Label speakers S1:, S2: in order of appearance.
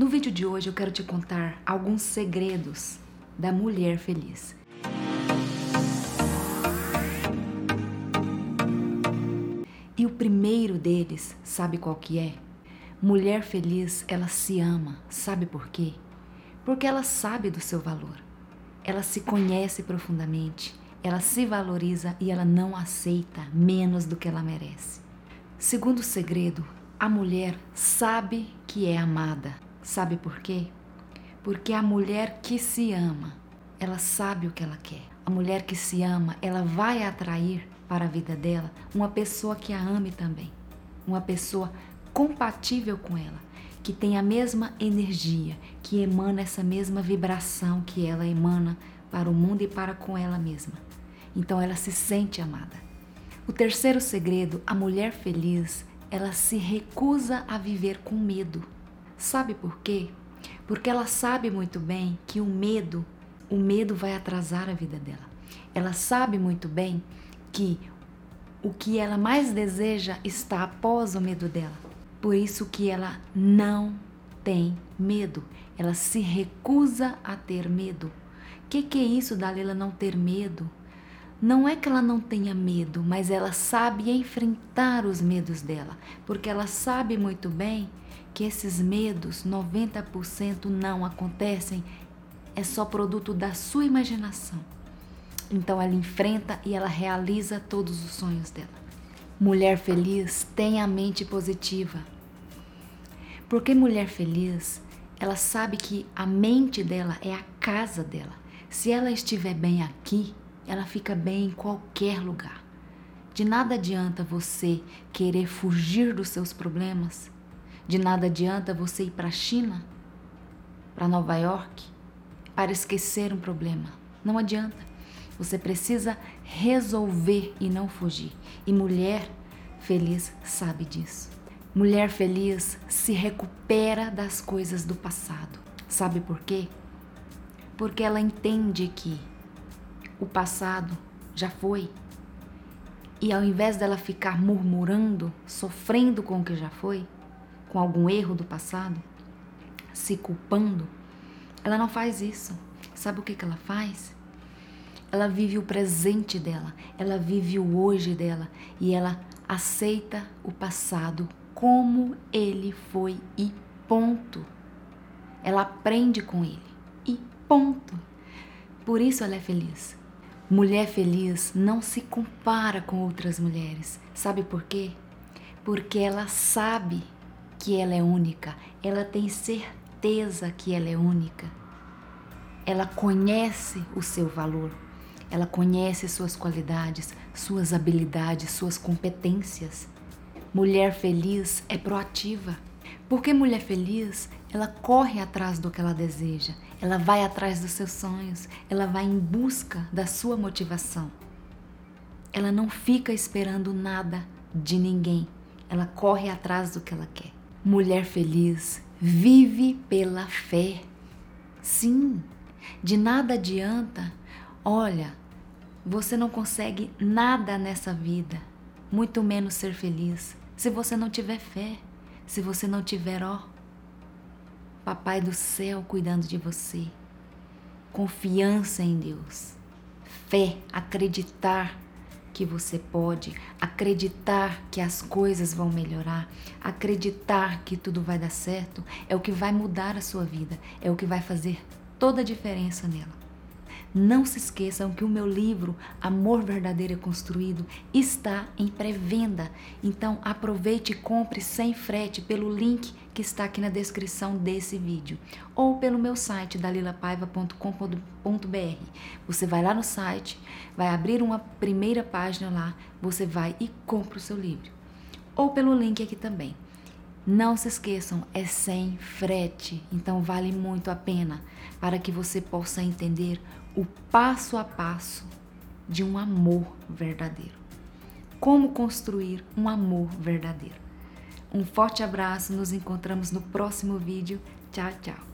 S1: No vídeo de hoje eu quero te contar alguns segredos da mulher feliz. E o primeiro deles, sabe qual que é? Mulher feliz, ela se ama. Sabe por quê? Porque ela sabe do seu valor. Ela se conhece profundamente, ela se valoriza e ela não aceita menos do que ela merece. Segundo segredo, a mulher sabe que é amada. Sabe por quê? Porque a mulher que se ama, ela sabe o que ela quer. A mulher que se ama, ela vai atrair para a vida dela uma pessoa que a ame também. Uma pessoa compatível com ela, que tem a mesma energia, que emana essa mesma vibração que ela emana para o mundo e para com ela mesma. Então ela se sente amada. O terceiro segredo, a mulher feliz, ela se recusa a viver com medo. Sabe por quê? Porque ela sabe muito bem que o medo, o medo vai atrasar a vida dela. Ela sabe muito bem que o que ela mais deseja está após o medo dela. Por isso que ela não tem medo. Ela se recusa a ter medo. O que, que é isso, Dalila, não ter medo? Não é que ela não tenha medo, mas ela sabe enfrentar os medos dela, porque ela sabe muito bem que esses medos, 90% não acontecem, é só produto da sua imaginação. Então ela enfrenta e ela realiza todos os sonhos dela. Mulher feliz tem a mente positiva. Porque mulher feliz, ela sabe que a mente dela é a casa dela. Se ela estiver bem aqui, ela fica bem em qualquer lugar. De nada adianta você querer fugir dos seus problemas. De nada adianta você ir para a China, para Nova York, para esquecer um problema. Não adianta. Você precisa resolver e não fugir. E mulher feliz sabe disso. Mulher feliz se recupera das coisas do passado. Sabe por quê? Porque ela entende que o passado já foi. E ao invés dela ficar murmurando, sofrendo com o que já foi, com algum erro do passado, se culpando, ela não faz isso. Sabe o que, que ela faz? Ela vive o presente dela, ela vive o hoje dela e ela aceita o passado como ele foi e ponto. Ela aprende com ele e ponto. Por isso ela é feliz. Mulher feliz não se compara com outras mulheres. Sabe por quê? Porque ela sabe que ela é única, ela tem certeza que ela é única. Ela conhece o seu valor, ela conhece suas qualidades, suas habilidades, suas competências. Mulher feliz é proativa. Porque mulher feliz, ela corre atrás do que ela deseja, ela vai atrás dos seus sonhos, ela vai em busca da sua motivação. Ela não fica esperando nada de ninguém, ela corre atrás do que ela quer. Mulher feliz vive pela fé. Sim, de nada adianta. Olha, você não consegue nada nessa vida, muito menos ser feliz, se você não tiver fé se você não tiver, ó, Papai do céu cuidando de você, confiança em Deus, fé, acreditar que você pode, acreditar que as coisas vão melhorar, acreditar que tudo vai dar certo, é o que vai mudar a sua vida, é o que vai fazer toda a diferença nela. Não se esqueçam que o meu livro Amor Verdadeiro é Construído está em pré-venda. Então aproveite e compre sem frete pelo link que está aqui na descrição desse vídeo ou pelo meu site dalilapaiva.com.br. Você vai lá no site, vai abrir uma primeira página lá, você vai e compra o seu livro. Ou pelo link aqui também. Não se esqueçam, é sem frete, então vale muito a pena para que você possa entender o passo a passo de um amor verdadeiro. Como construir um amor verdadeiro. Um forte abraço, nos encontramos no próximo vídeo. Tchau, tchau.